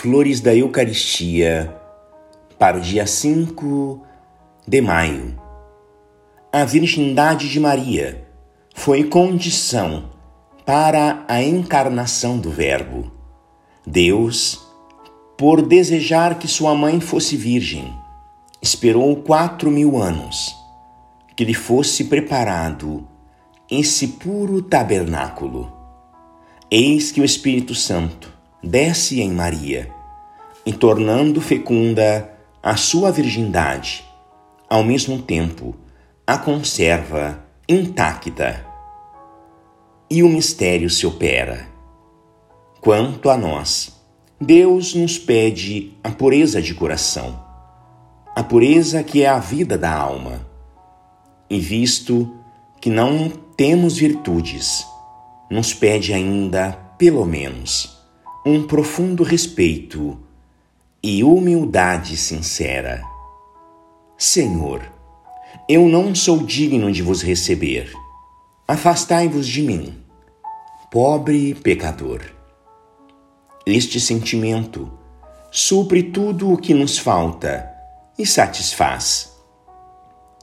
Flores da Eucaristia para o dia 5 de maio. A virgindade de Maria foi condição para a encarnação do Verbo. Deus, por desejar que sua mãe fosse virgem, esperou quatro mil anos que lhe fosse preparado esse puro tabernáculo. Eis que o Espírito Santo desce em Maria e, tornando fecunda a sua virgindade, ao mesmo tempo a conserva intacta. E o mistério se opera. Quanto a nós, Deus nos pede a pureza de coração, a pureza que é a vida da alma. E visto que não temos virtudes, nos pede ainda, pelo menos, um profundo respeito e humildade sincera. Senhor, eu não sou digno de vos receber. Afastai-vos de mim, pobre pecador. Este sentimento supre tudo o que nos falta e satisfaz.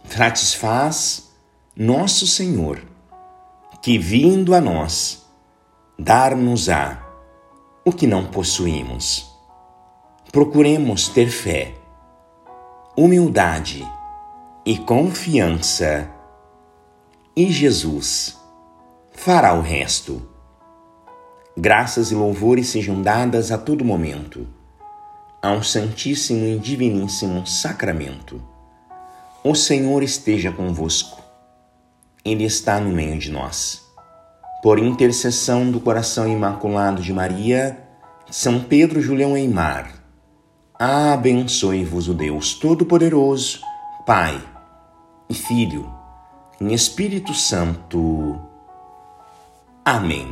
Satisfaz nosso Senhor, que vindo a nós, dar-nos-á o que não possuímos. Procuremos ter fé, humildade e confiança, e Jesus fará o resto. Graças e louvores sejam dadas a todo momento ao Santíssimo e Diviníssimo Sacramento. O Senhor esteja convosco, Ele está no meio de nós por intercessão do coração imaculado de Maria, São Pedro Julião Eimar, abençoe-vos o Deus Todo-Poderoso, Pai e Filho, em Espírito Santo. Amém.